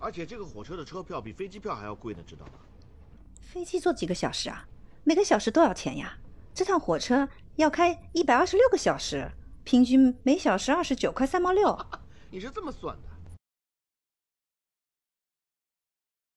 而且这个火车的车票比飞机票还要贵呢知道吗？飞机坐几个小时啊？每个小时多少钱呀？这趟火车要开一百二十六个小时平均每小时二十九块三毛六。你是这么算的？